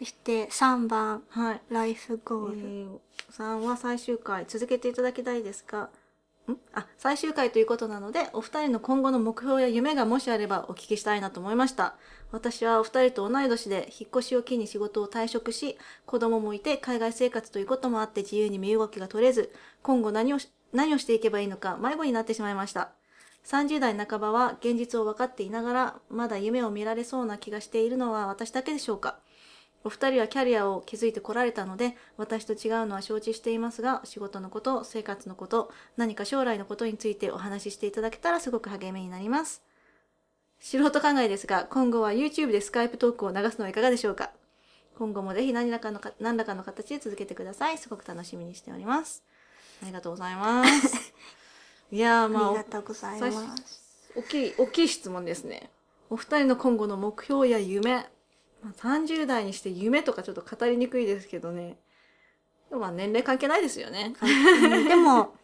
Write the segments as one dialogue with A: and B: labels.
A: そして3番、
B: はい。
A: ライフゴ
B: え
A: ール。
B: ー、3は最終回続けていただきたいですかん？あ、最終回ということなので、お二人の今後の目標や夢がもしあればお聞きしたいなと思いました。私はお二人と同い年で引っ越しを機に仕事を退職し、子供もいて海外生活ということもあって自由に身動きが取れず、今後何をし、何をしていけばいいのか迷子になってしまいました。30代半ばは現実を分かっていながら、まだ夢を見られそうな気がしているのは私だけでしょうかお二人はキャリアを築いてこられたので、私と違うのは承知していますが、仕事のこと、生活のこと、何か将来のことについてお話ししていただけたらすごく励みになります。素人考えですが、今後は YouTube でスカイプトークを流すのはいかがでしょうか？今後もぜひ何らかのか、何らかの形で続けてください。すごく楽しみにしております。ありがとうございます。いやー、まあ、
A: ありがとうござい
B: 最
A: ます。
B: 大きい、大きい質問ですね。お二人の今後の目標や夢。まあ、30代にして夢とかちょっと語りにくいですけどね。まあ年齢関係ないですよね。
A: うん でも、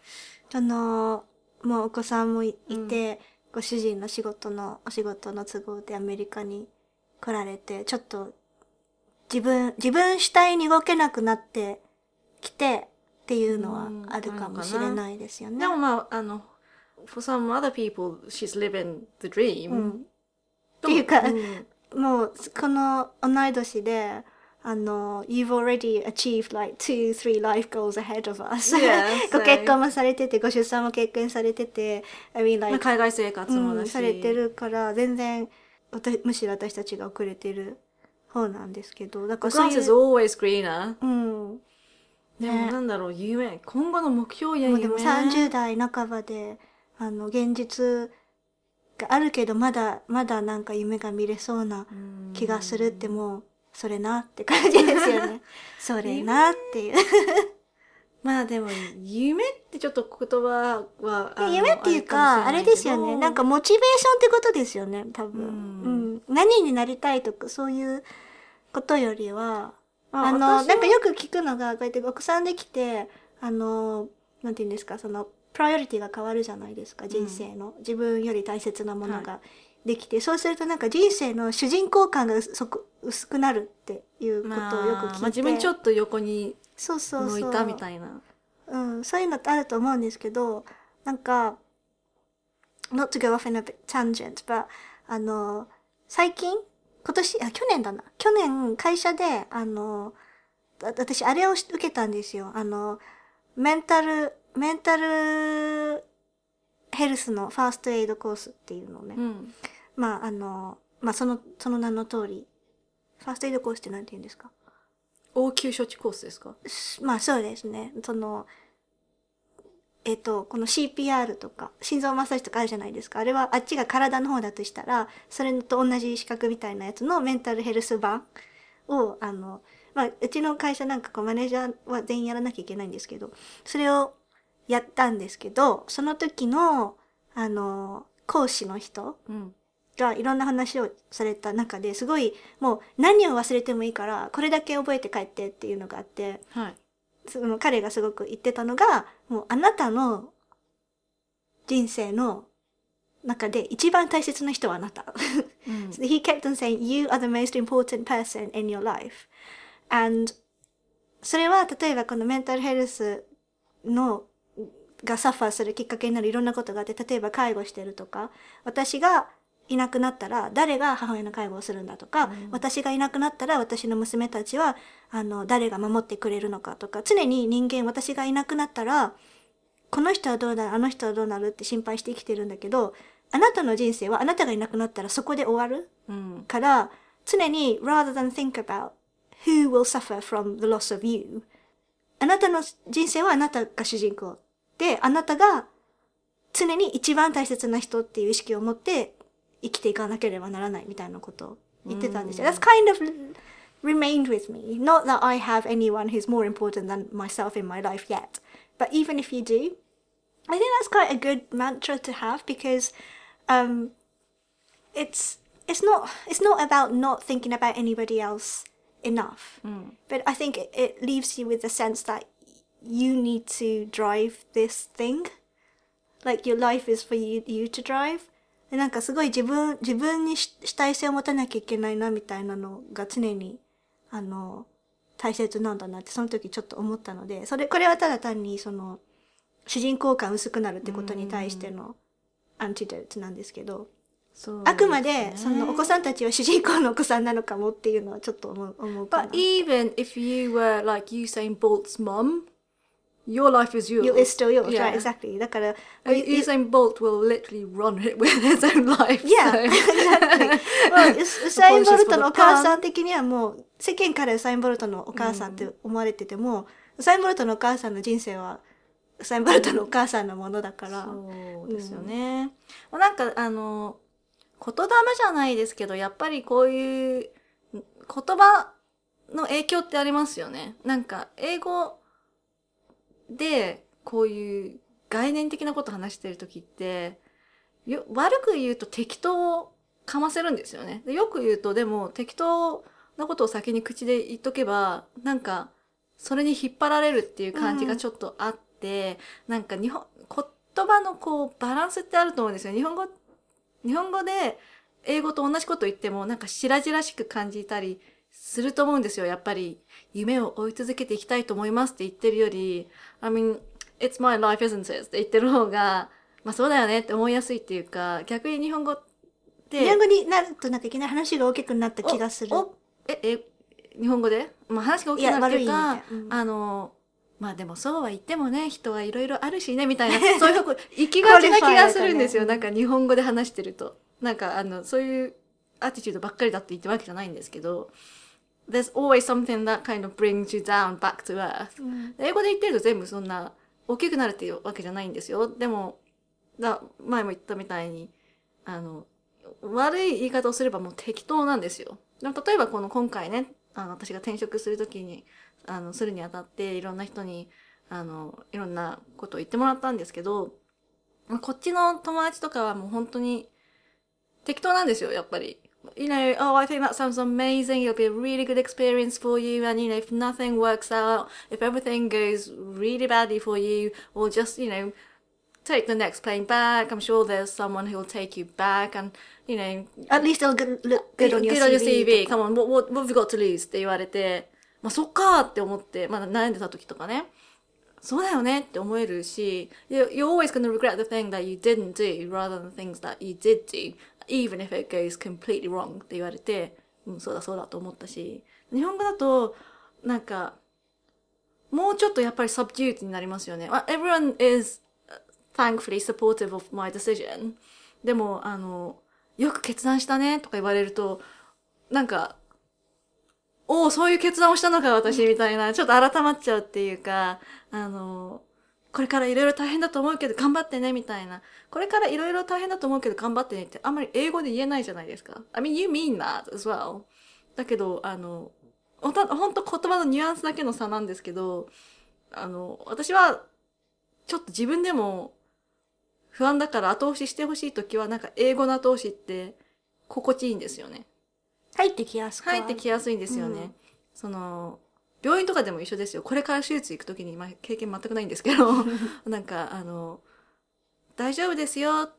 A: その、もうお子さんもいいて、ご主人の仕事の、お仕事の都合でアメリカに来られて、ちょっと、自分、自分主体に動けなくなってきてっていうのは
B: うん
A: あるかもしれないですよね。
B: でもまあ、あの、for some other people, she's living the dream.
A: うん。っ
B: って
A: いうか
B: ん
A: もう、この同い年で、あの、you've already achieved like two, three life goals ahead of us.
B: Yes,
A: ご結婚もされてて、ご出産も経験されてて、I mean
B: まあ
A: like,
B: 海外生活も
A: うん、
B: だし。
A: されてるから、全然、私むしろ私たちが遅れてる方なんですけど、だからそうい
B: is
A: う、
B: always greener.
A: うん。
B: でも
A: ね
B: なんだろう、夢。今後の目標や夢。
A: でも30代半ばで、あの、現実があるけど、まだ、まだなんか夢が見れそうな
B: うん
A: 気がするってもう、それなって感じですよね。それなっていう。
B: まあでも、夢ってちょっと言葉は、
A: 夢っていうか、あれですよね。なんか、モチベーションってことですよね、多分。
B: う
A: うんん。何になりたいとか、そういうことよりは、あの、なんかよく聞くのが、こうやって奥さんできて、あの、なんて言うんですか、その、プライオリティが変わるじゃないですか、人生の。自分より大切なものができて、そうするとなんか人生の主人公感がそこ薄くなるっていうことをよく聞いて。
B: まあ、まあ自分ちょっと横に
A: そうそうそう。
B: 向いたみたいな。
A: うん、そういうのってあると思うんですけど、なんか、not to go off in a tangent, but, あの、最近？今年、あ、去年だな。去年、会社で、あの、わ私、あれをし受けたんですよ。あの、メンタル、メンタルヘルスのファーストエイドコースっていうのをね。
B: うん。
A: まあ、あの、まあ、その、その名の通り。ファーストエイドコースって何て言うんですか？
B: 応急処置コースですか？
A: すまあそうですね。その、えっ、と、この CPR とか、心臓マッサージとかあるじゃないですか。あれはあっちが体の方だとしたら、それと同じ資格みたいなやつのメンタルヘルス版を、あの、まあ、うちの会社なんかこうマネージャーは全員やらなきゃいけないんですけど、それをやったんですけど、その時の、あの、講師の人
B: うん。
A: がいろんな話をされた中ですごいもう何を忘れてもいいからこれだけ覚えて帰ってっていうのがあって
B: はい。
A: その彼がすごく言ってたのがもうあなたの人生の中で一番大切な人はあなた。
B: うん。
A: So he kept on saying, you are the most important person in your life. And それは例えばこのメンタルヘルスのがサファーするきっかけになるいろんなことがあって、例えば介護してるとか、私がいなくなったら誰が母親の介護をするんだとか、私がいなくなったら私の娘たちは、あの、誰が守ってくれるのかとか、常に人間、私がいなくなったら、この人はどうなる、あの人はどうなるって心配して生きてるんだけど、あなたの人生はあなたがいなくなったらそこで終わる
B: うん。
A: から、常に rather than think about who will suffer from the loss of you あなたの人生はあなたが主人公。で、あなたが常に一番大切な人っていう意識を持って生きていかなければならないみたいなことを言ってたんですよ。That's kind of remained with me. Not that I have anyone who's more important than myself in my life yet. But even if you do, I think that's quite a good mantra to have because um, it's it's not it's not about not thinking about anybody else enough.
B: うん。
A: But I think it, it leaves you with the sense that you need to drive this thing. Like your life is for you, you to drive. でなんかすごい自分、自分にし主体性を持たなきゃいけないなみたいなのが常にあの、大切なんだなってその時ちょっと思ったので、それ、これはただ単にその、主人公感薄くなるってことに対してのアンチドートなんですけど、
B: そう
A: あくまで、そのお子さんたちは主人公のお子さんなのかもっていうのはちょっと思う、思うかな
B: But。even if you were like Usain Bolt's mum, your life is yours.
A: You, it's still yours,
B: Yeah.
A: right? Exactly. だから、
B: Uh, Usain Bolt will literally run it with his own life.
A: Yeah,
B: so-
A: exactly. まあウサイン・ボルトのお母さん的にはもう、世間からウサイン・ボルトのお母さんって思われてても、ウサイン・ボルトのお母さんの人生は、ウサイン・ボルトのお母さんのものだから、
B: そうですよね。まあなんかあの言霊じゃないですけどやっぱりこういう言葉の影響ってありますよね。なんか英語でこういう概念的なこと話してる時ってよ悪く言うと適当をかませるんですよね。でよく言うとでも適当なことを先に口で言っとけばなんかそれに引っ張られるっていう感じがちょっとあって、なんか日本言葉のこうバランスってあると思うんですよ。日本語日本語で英語と同じこと言ってもなんか白々しく感じたりすると思うんですよ。やっぱり夢を追い続けていきたいと思いますって言ってるより、I mean, it's my life, isn't it? って言ってる方が、まあそうだよねって思いやすいっていうか、逆に日本語って、
A: 日本語になるとなんかいきなり話が大きくなった気がする。
B: え、え、日本語で？まあ話が大きくなるっていうか
A: うん
B: あの、まあでもそうは言ってもね、人はいろいろあるしね、みたいな、そういう行きがちな気がするんですよ。なんか日本語で話してると。なんかあの、そういうアティチュードばっかりだって言ってるわけじゃないんですけど、there's always something that kind of brings you down back to earth.
A: うん
B: 英語で言ってると全部そんな大きくなるっていうわけじゃないんですよ。でも、だ前も言ったみたいに、あの、悪い言い方をすればもう適当なんですよ。でも例えばこの今回ね、あの、私が転職するときに、あの、するにあたっていろんな人に、あの、いろんなことを言ってもらったんですけど、まあこっちの友達とかはもう本当に適当なんですよ、やっぱり。You know, oh, I think that sounds amazing. It'll be a really good experience for you. And, you know, if nothing works out, if everything goes really badly for you, or just, you know, take the next plane back. I'm sure there's someone who'll take you back. And, you know,
A: At least it'll good- look good on your
B: Good on your
A: CV.
B: CV. Come on, what, what, what have you got to lose? って言われて、まあ、そっかーって思って、まだ悩んでた時とかね。そうだよねって思えるし、you- you're always going to regret the thing that you didn't do rather than things that you did do, Even if it goes completely wrong って言われて、うん、そうだそうだと思ったし、日本語だと、なんか、もうちょっとやっぱり subdued になりますよね。ま everyone is thankfully supportive of my decision. でも、あの、よく決断したねとか言われると、なんか、おお、そういう決断をしたのか私みたいな、ちょっと改まっちゃうっていうか、あの、これからいろいろ大変だと思うけど頑張ってねみたいな。これからいろいろ大変だと思うけど頑張ってねってあんまり英語で言えないじゃないですか。I mean, you mean that as well. だけど、あの、ほんと言葉のニュアンスだけの差なんですけど、あの、私は、ちょっと自分でも不安だから後押ししてほしいときは、なんか英語の後押しって心地いいんですよね。
A: 入ってきやすく
B: 入ってきやすいんですよね。
A: うん
B: その、病院とかでも一緒ですよ。これから手術行くときに、まあ、経験全くないんですけど、なんか、あの、大丈夫ですよ。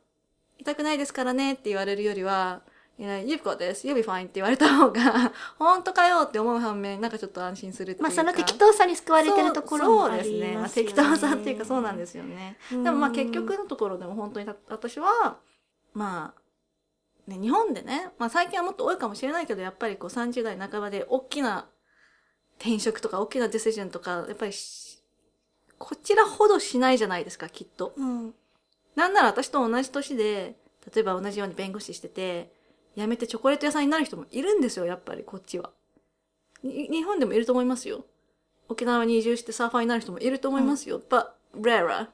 B: 痛くないですからねって言われるよりは、you know, you've got this, you'll be fine って言われた方が、本当かよって思う反面、なんかちょっと安心するっていうか。
A: まあその適当さに救われてるところもありますよね。
B: そうですね。まあ、適当さっていうかそうなんですよね。
A: うん
B: でもまあ結局のところでも本当にた私は、まあ、ね、日本でね、まあ最近はもっと多いかもしれないけど、やっぱりこう30代半ばで大きな転職とか大きなディシジョンとか、やっぱりしこちらほどしないじゃないですか、きっと。
A: うん。
B: なんなら私と同じ年で、例えば同じように弁護士してて、辞めてチョコレート屋さんになる人もいるんですよ、やっぱりこっちは。に日本でもいると思いますよ。沖縄に移住してサーファーになる人もいると思いますよ。but rarer.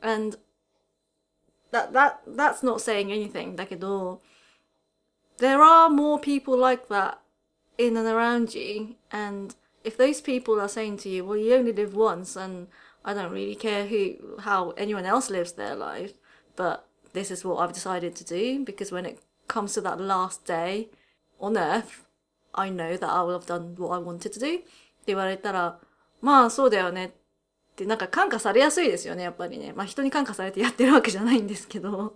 B: And that, that, that's not saying anything だけど、there are more people like that in and around you. And if those people are saying to you, well, you only live once and I don't really care who, how anyone else lives their life, but this is what I've decided to do because when it comes to that last day on earth, I know that I will have done what I wanted to do って言われたら、まあそうだよねってなんか感化されやすいですよね、やっぱりね。まあ人に感化されてやってるわけじゃないんですけど。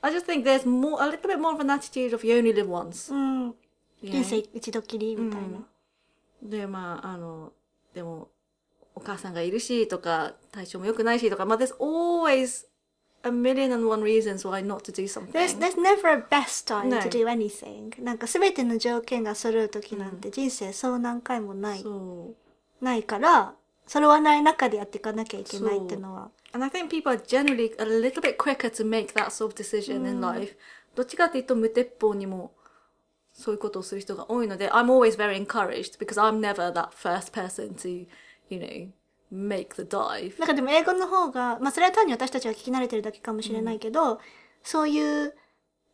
B: I just think there's more, a little bit more of an attitude of you only live once.
A: うん。
B: you know?
A: 人生一度きりみたいな。
B: で、まあ、あの、でも、お母さんがいるしとか、体調も良くないしとか、まあ、there's always a million and one reasons why not to do something.
A: There's, there's never a best time
B: No.
A: to do anything. なんか全ての条件が揃う時なんて人生そう何回もない、
B: そう。
A: ないから、揃わない中でやっていかなきゃいけないっていうのは。
B: And I think people are generally a little bit quicker to make that sort of decision in life. どっちかっていうと無鉄砲にもそういうことをする人が多いので、I'm always very encouraged because I'm never that first person to, you know, make the dive.
A: なんかでも英語の方が、まあそれは単に私たちが聞き慣れてるだけかもしれないけど、そういう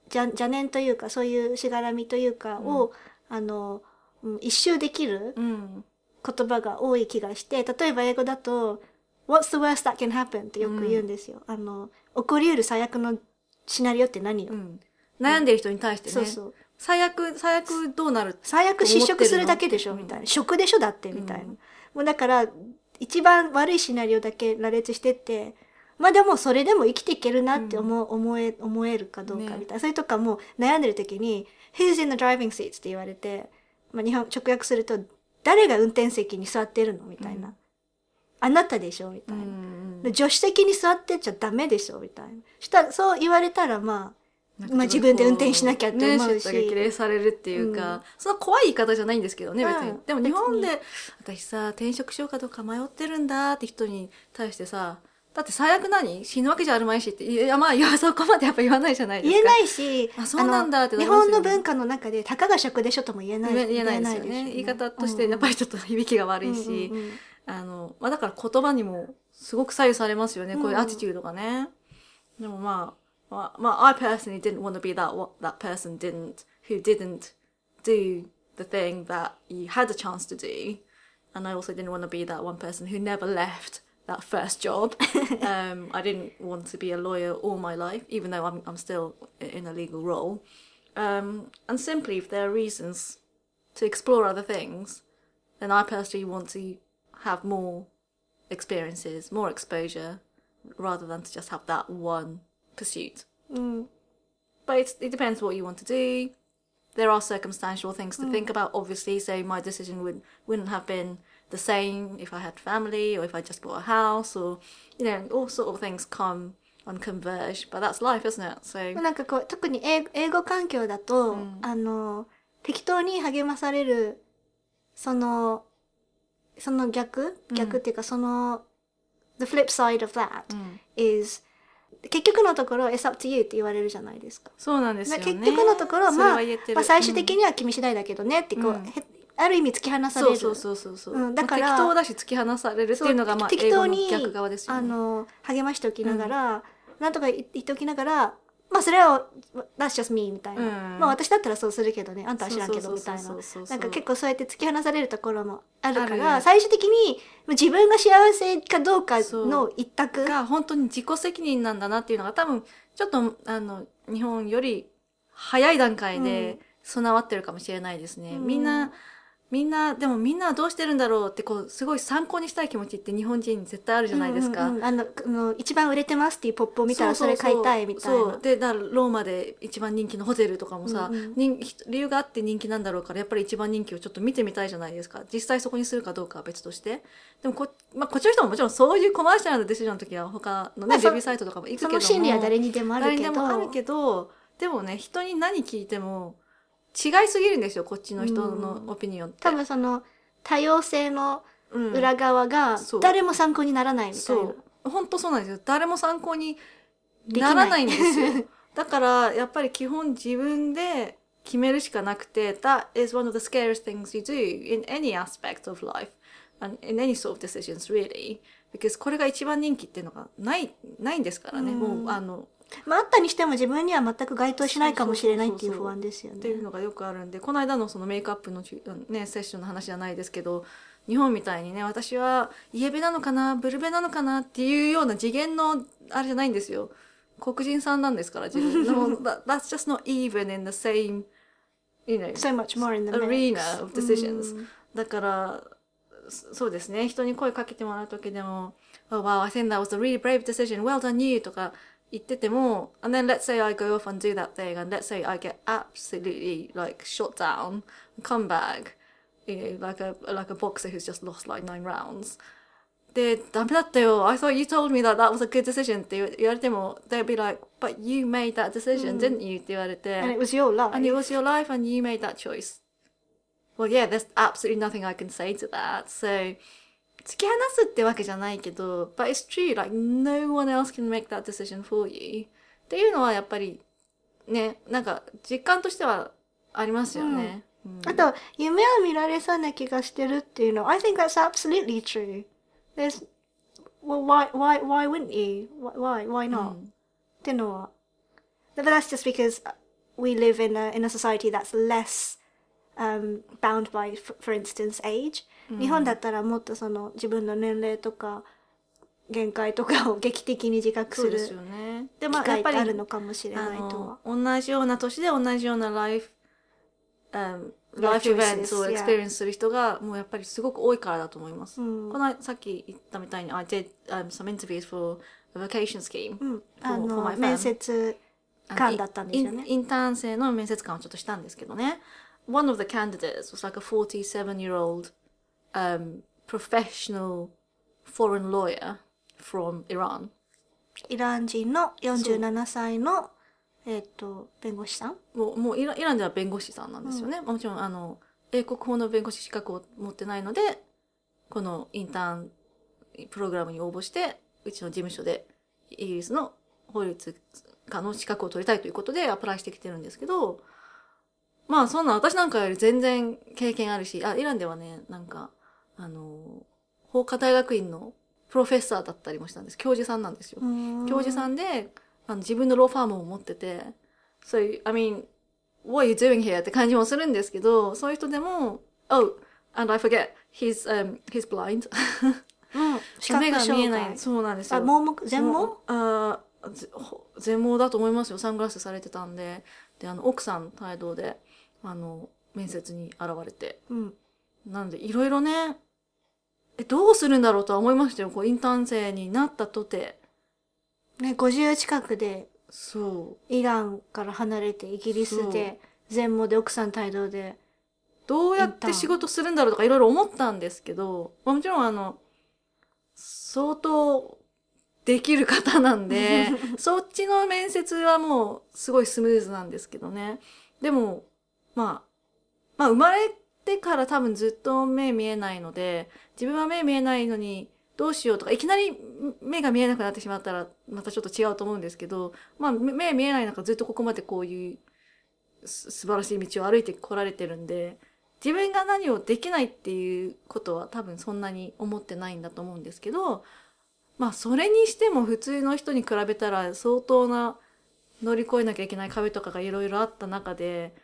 A: 邪邪念というか、そういうしがらみというかを、あの、うん一周できる
B: うん。
A: 言葉が多い気がして、例えば英語だと、What's the worst that can happen? ってよく言うんですよ。あの、起こり得る最悪のシナリオって何よ、
B: うん。悩んでる人に対してね。
A: そうそう。
B: 最悪、最悪どうなる
A: 最悪失職するだけでしょみたいな。食でしょだってみたいな。もうだから、一番悪いシナリオだけ羅列してって、まあでもそれでも生きていけるなって思,、う思え、思えるかどうか
B: ね
A: みたいな。それとかもう悩んでる時に、Who's in the driving seats? って言われて、まあ日本直訳すると、誰が運転席に座ってるの？みたいな。あなたでしょ？みたいな。で助手席に座ってちゃダメでしょ？みたいな。したら、そう言われたらまあ、まあ自分で運転しなきゃって思うし。
B: ね、激励されるっていうか、そんな怖い言い方じゃないんですけどね、別に。
A: うん
B: でも日本
A: 別
B: で、私さ、転職しようかどうか迷ってるんだって人に対してさ、だって最悪何死ぬわけじゃあるまいしって。いや、まあ、いや、そこまでやっぱ言わないじゃないですか。
A: 言えないし、
B: あそうなんだってな
A: 日本の文化の中で、たかが食でしょとも言えない。
B: 言えないですよね。言い方として、やっぱりちょっと響きが悪いし、
A: うんうんうん
B: あの、まあだから言葉にもすごく左右されますよね、こういう
A: うん
B: アティチュードがね。でもまあ、well, well, I personally didn't want to be that what that person didn't who didn't do the thing that you had a chance to do, and I also didn't want to be that one person who never left that first job. um, I didn't want to be a lawyer all my life, even though I'm I'm still in a legal role. Um, and simply, if there are reasons to explore other things, then I personally want to have more experiences, more exposure, rather than to just have that one pursuit.
A: うん。
B: But it's, it depends what you want to do. There are circumstantial things to think about, obviously. So my decision would wouldn't have been the same if I had family or if I just bought a house or you know all sort of things come and converge. But that's life, isn't it? So
A: なんかこう、特に英英語環境だと、あの、適当に励まされる、その、その逆逆っていうか、その、the flip side of that is、 結局のところ、it's up to you って言われるじゃないですか。
B: そうなんですよね。
A: 結局のところ、まあ、まあ最終的には君次第だけどねってこう、
B: うん
A: へある意味突き放される。
B: そうそうそうそうそう、
A: うんだから
B: 適当だし突き放されるっていうのがまあ
A: 適
B: 英語の
A: 当に
B: 逆側ですよね。
A: あの励ましておきながら、なんとか言っておきながらまあそれは that's just me みたいな、
B: うん。
A: まあ私だったらそうするけどね。あんたは知らんけどみたいな。なんか結構そうやって突き放されるところもあるか
B: あ
A: ら
B: る。
A: 最終的に自分が幸せかどうかの一択。
B: が本当に自己責任なんだなっていうのが多分ちょっとあの日本より早い段階で備わってるかもしれないですね。
A: うん。
B: みんなみんなでもみんなはどうしてるんだろうってこうすごい参考にしたい気持ちって日本人に絶対あるじゃないですか。
A: うんうんうん。あのあの一番売れてますっていうポップを見たらそれ買いたいみたいな。
B: そうでだからローマで一番人気のホテルとかもさ、
A: うんうん。
B: 人理由があって人気なんだろうからやっぱり一番人気をちょっと見てみたいじゃないですか。実際そこにするかどうかは別として。でもこ,、まあ、こっちの人ももちろんそういうコマーシャルなディシジョンの時は他のね、
A: まあそ
B: レビューサイトとかも行くけ
A: そ
B: ども。
A: の心理は誰にでもある
B: 誰
A: けど。
B: にでもあるけどでもね人に何聞いても違いすぎるんですよこっちの人のオピニオンって。
A: 多分その多様性の
B: うん
A: 裏側が誰も参考にならないみたいな、
B: そう。本当そうなんですよ。誰も参考に
A: な
B: らないんですよ。だから、やっぱり基本自分で決めるしかなくて、That is one of the scariest things you do in any aspect of life and in any sort of decisions really. Because これが一番人気っていうのがない、ないんですからね。
A: うん
B: もう、あの、
A: まあ、あったにしても自分には全く該当しないかもしれないっていう不安ですよ
B: っていう
A: ね。
B: のがよくあるんでこの間のそのメイクアップのねセッションの話じゃないですけど日本みたいにね私はイエベなのかなブルベなのかなっていうような次元のあれじゃないんですよ。黒人さんなんですから自分の that, that's just not even in the same you know
A: So much more in the
B: arena of decisions、
A: うん。
B: だからそそうですね。人に声かけてもらう時でも「Oh wow I think that was a really brave decision well done you」とか 言ってても and then let's say I go off and do that thing and let's say I get absolutely like shot down come back you know, like a like a boxer who's just lost like nine rounds. で、ダメだったよ。I thought you told me that that was a good decision って言わ言われても、they'd be like, but you made that decision, didn't you? って言われて。
A: And it was your life.
B: And it was your life and you made that choice. Well, yeah, there's absolutely nothing I can say to that. So, 突き放すってわけじゃないけど、but it's true, like no one else can make that decision for you. っていうのはやっぱり、ね、なんか実感としてはありますよね。うん
A: あと、夢を見られそうな気がしてるっていうの。I think that's absolutely true. There's, well, why, why, why wouldn't you? Why, why, why not? っていうのは。But that's just because we live in a, in a society that's less um, bound by, for, for instance, age. 日本だったらもっとその自分の年齢とか限界とかを劇的に自覚する
B: そうですよね。で、ま
A: 機会って
B: あやっぱり
A: あるのかもしれ
B: あ
A: ないとは。
B: の同じような年で同じようなライフ、um, ライフイベントを. experience する人がもうやっぱりすごく多いからだと思います。
A: うん
B: この間さっき言ったみたいに、I did、um, some interviews for a vacation scheme.
A: うん。あの.面接官だったんですよね
B: イン。インターン生の面接官をちょっとしたんですけどね。One of the candidates was like a 47-year-old um, professional foreign lawyer from Iran.
A: イラン人の47歳の、えっ、と、弁護士さん？
B: もう、もうイランイランでは弁護士さんなんですよね。もちろん、あの、英国法の弁護士資格を持ってないので、このインターンプログラムに応募して、うちの事務所でイギリスの法律家の資格を取りたいということでアプライしてきてるんですけど、まあそんな私なんかより全然経験あるし、あ、イランではね、なんか、あの、法科大学院のプロフェッサーだったりもしたんです。教授さんなんですよ。教授さんで、あの自分のローファームを持ってて、So, I mean, what are you doing here? って感じもするんですけど、そういう人でも、Oh, and I forget, he's, um, he's blind.
A: うん。視
B: 目
A: 覚障
B: が見えない。
A: 害。
B: そうなんですよ。
A: あ、盲目？全盲？
B: あ全盲だと思いますよ。サングラスされてたんで。で、あの、奥さん帯同で、あの、面接に現れて。
A: うん。
B: なんで、いろいろね、え、どうするんだろうとは思いましたよ。こう、インターン生になったとて。
A: ね、50近くで
B: そう。
A: イランから離れてイギリスで全盲で奥さん帯同で。
B: どうやって仕事するんだろうとかいろいろ思ったんですけど、まあもちろんあの、相当できる方なんで、そっちの面接はもうすごいスムーズなんですけどね。でも、まあ、まあ生まれてから多分ずっと目見えないので、自分は目見えないのにどうしようとか、いきなり目が見えなくなってしまったらまたちょっと違うと思うんですけど、まあ目見えない中ずっとここまでこういう素晴らしい道を歩いてこられてるんで、自分が何をできないっていうことは多分そんなに思ってないんだと思うんですけど、まあそれにしても普通の人に比べたら相当な乗り越えなきゃいけない壁とかがいろいろあった中で、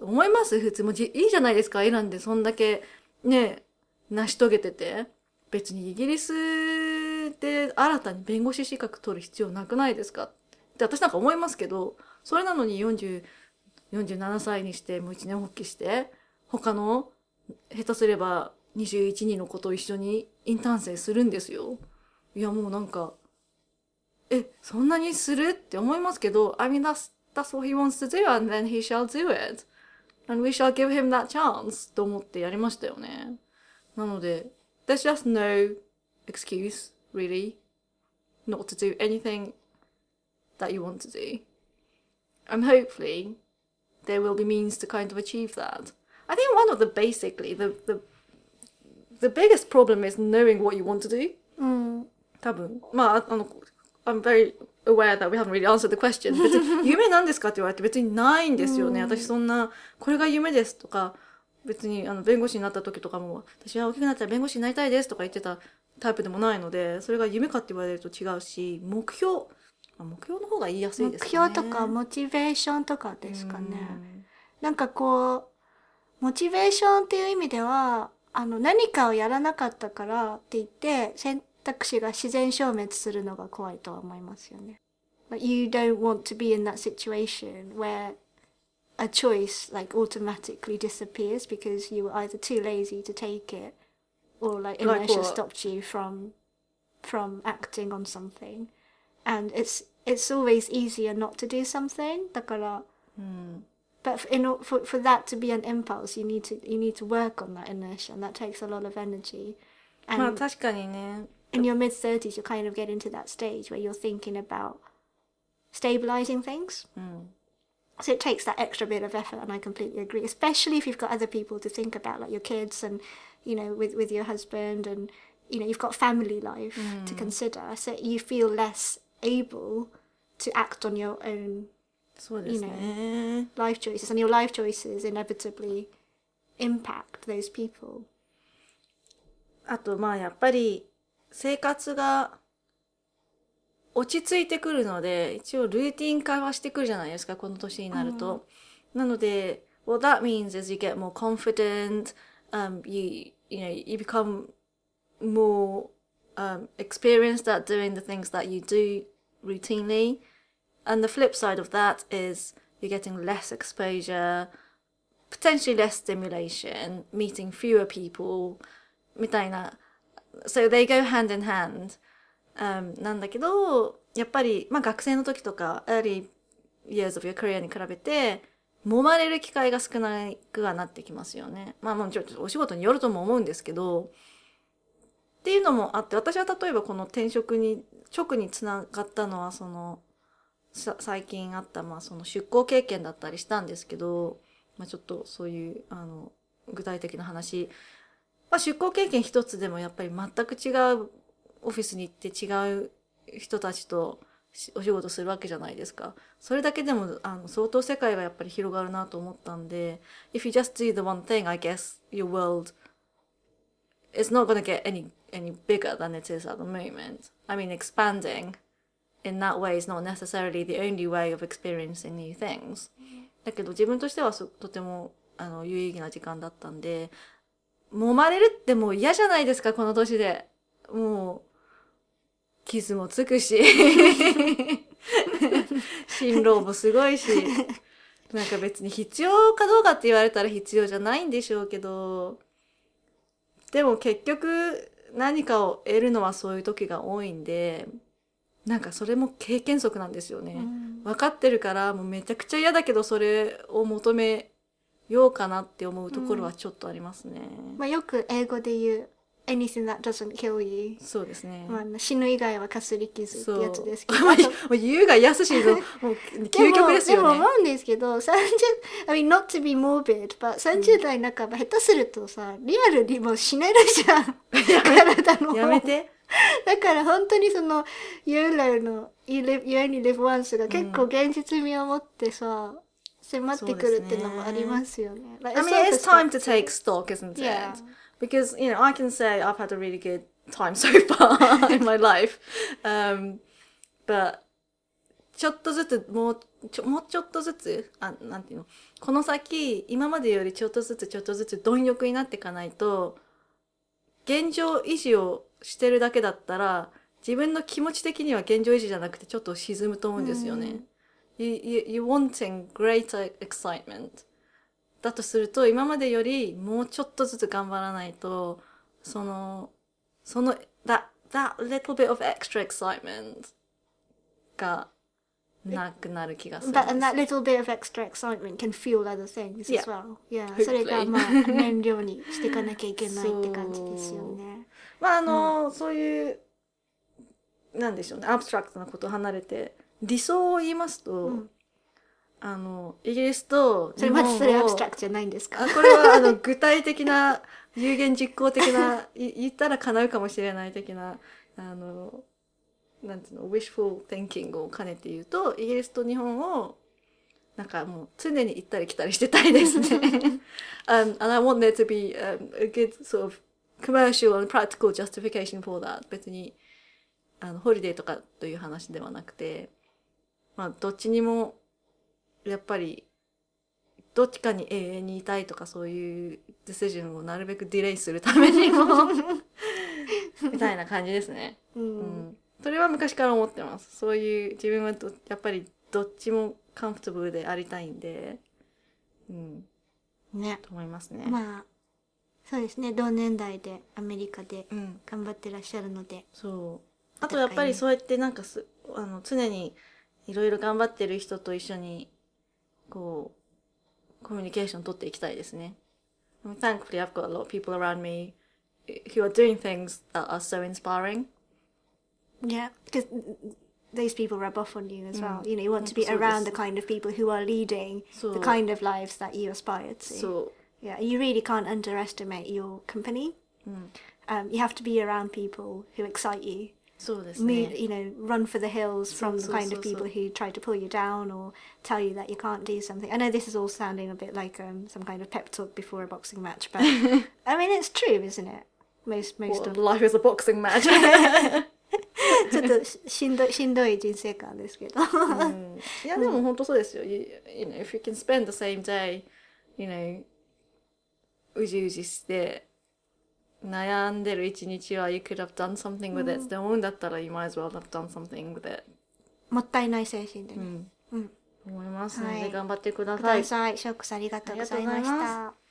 B: 思います？普通もじいいじゃないですかイランでそんだけね、成し遂げてて。別にイギリスで新たに弁護士資格取る必要なくないですか？って私なんか思いますけど、それなのに40、47歳にしてもう一年発起して、他の下手すれば21人の子と一緒にインターン生するんですよ。いやもうなんか、え、そんなにする？って思いますけど、I mean that's, that's what he wants to do and then he shall do it. And we shall give him that chance と思ってやりましたよね。なので、there's just no excuse, really, not to do anything that you want to do. And hopefully, there will be means to kind of achieve that. I think one of the basically the the the biggest problem is knowing what you want to do.
A: うん。
B: 多分。まあ、あの、 I'm very aware that we haven't really answered the question. 別に夢なんですかって言われて別にないんですよね。私そんな、これが夢ですとか、別にあの弁護士になった時とかも、私は大きくなったら弁護士になりたいですとか言ってたタイプでもないので、それが夢かって言われると違うし、目標、まあ目標の方が言いやすい
A: 目
B: ですね。
A: 標とかモチベーションとかですかね。なんかこう、モチベーションっていう意味では、あの、何かをやらなかったからって言って、選択肢が自然消滅するのが怖いとは思いますよね。Like, you don't want to be in that situation where a choice like automatically disappears because you were either too lazy to take it or like
B: Like
A: inertia
B: what?
A: stopped you from from acting on something. And it's it's always easier not to do something. だから、
B: うん。
A: But f- in, or- for, for that to be an impulse, you need to you need to work on that inertia, and that takes a lot of energy.
B: まあ
A: And
B: 確かにね
A: in your mid thirties, you kind of get into that stage where you're thinking about stabilizing things.
B: うん
A: So it takes that extra bit of effort, and I completely agree. Especially if you've got other people to think about, like your kids and you know, with with your husband, and you know, you've got family life to consider. So you feel less able to act on your own
B: そうですね
A: life choices, and your life choices inevitably impact those people.
B: あとまあやっぱり 生活が落ち着いてくるので一応ルーティン化はしてくるじゃないですかこの年になると。なので what that means is you get more confident, um, you, you know, you become more um, experienced at doing the things that you do routinely. And the flip side of that is you're getting less exposure, potentially less stimulation, meeting fewer people, みたいな。So they go hand in hand. Um, なんだけど、やっぱり、まあ学生の時とか、early years of your career に比べて、揉まれる機会が少なくはなってきますよね。まあもちろんお仕事によるとも思うんですけど、っていうのもあって、私は例えばこの転職に、直につながったのは、その、さ最近あった、まあその出向経験だったりしたんですけど、まあちょっとそういう、あの、具体的な話、まあ、出向経験一つでもやっぱり全く違うオフィスに行って違う人たちとお仕事するわけじゃないですか。それだけでもあの相当世界がやっぱり広がるなと思ったんで、if you just do the one thing, I guess your world is not going to get any, any bigger than it is at the moment. I mean, expanding in that way is not necessarily the only way of experiencing new things. だけど自分としてはとてもあの有意義な時間だったんで、揉まれるってもう嫌じゃないですか、この年で。もう、傷もつくし、辛労もすごいし、なんか別に必要かどうかって言われたら必要じゃないんでしょうけど、でも結局何かを得るのはそういう時が多いんで、なんかそれも経験則なんですよね。分かってるからもうめちゃくちゃ嫌だけどそれを求めようかなって思うところはちょっとありますね。
A: まあよく英語で言う anything that doesn't kill you、
B: そうですね。
A: まあ、死ぬ以外はかすり傷って。やつですけど
B: もう 言うが安しのもう 究極ですよね
A: でもでも思。うんですけど30 I mean not to be morbid but 30代半ば下手するとさリアルにもう死ねるじゃん体の
B: やめて。
A: だから本当にその YOLO の You, live, you only live once が結構現実味を持ってさ、迫ってくるっていうのもありますよね。Like,
B: I mean, it's time to take stock, isn't it?
A: Yeah.
B: Because, you know, I can say I've had a really good time so far in my life. Um, but, ちょっとずつ、もう、ちょ、もうちょっとずつ、あ、なんていうの、この先、今までよりちょっとずつちょっとずつ貪欲になっていかないと、現状維持をしてるだけだったら、自分の気持ち的には現状維持じゃなくてちょっと沈むと思うんですよね。You, you, you're wanting greater excitement. だとすると、今までよりもうちょっとずつ頑張らないと、その、その、that, that little bit of extra excitement がなくなる気がする
A: That, and that little bit of extra excitement can fuel other things
B: Yeah.
A: as well. Yeah.
B: Hopefully.
A: それがまあ燃料にしていかなきゃいけないって感じですよね。
B: まああの、そういう、なんでしょうね、アブストラクトなことを離れて、理想を言いますと、
A: うん。
B: あの、イギリスと
A: それまずそれアブストラ
B: ク
A: クトじゃないんですか？
B: あこれはあの具体的な有言実行的ない言ったら叶うかもしれない的なあのなんていうの wishful thinking を兼ねて言うとイギリスと日本をなんかもう常に行ったり来たりしてたいですね。um, and I want there to be、um, a good sort of commercial and practical justification for that. 別にあのホリデーとかという話ではなくてまあどっちにもやっぱりどっちかに永遠にいたいとかそういうディシジョンをなるべくディレイするためにも みたいな感じですね。
A: う。
B: うんん。それは昔から思ってます。そういう自分はどやっぱりどっちもカンフォトブルでありたいんで、うん、
A: ね。
B: と思いますね。
A: まあ、そうですね。同年代でアメリカで
B: うん。
A: 頑張ってらっしゃるので。
B: そう。あとやっぱりそうやってなんかす、あの、常にいろいろ頑張ってる人と一緒に、こ コミュニケーション取っていきたいですね。Thankfully, I've got a lot of people around me who are doing things that are so inspiring.
A: Yeah, because those people rub off on you as well. You know, you want to be
B: そうです。
A: around the kind of people who are leading
B: そう
A: the kind of lives that you aspire to.
B: そう。
A: Yeah, you really can't underestimate your company. Um, you have to be around people who excite you.
B: そうです
A: Move,
B: ね。
A: you know, run for the hills from the
B: so,
A: kind
B: so,
A: of people
B: so.
A: who try to pull you down or tell you that you can't do something. I know this is all sounding a bit like um, some kind of pep talk before a boxing match, but I mean it's true, isn't it? Most most
B: Well,
A: of
B: life is a boxing match.
A: ちょっとししんどいしんどい人生観ですけど。
B: うんいやでも本当そうですよ。You, you know, if you can spend the same day, you know, うじうじして 悩んでる一日は you could have done something with it って思うんだったら you might as well have done something with it.
A: もったいない精神でね。
B: うん、
A: うん
B: 思いますので、
A: はい。
B: 頑張ってくだ
A: く
B: さい。
A: ださい。ショックスありがとうございました。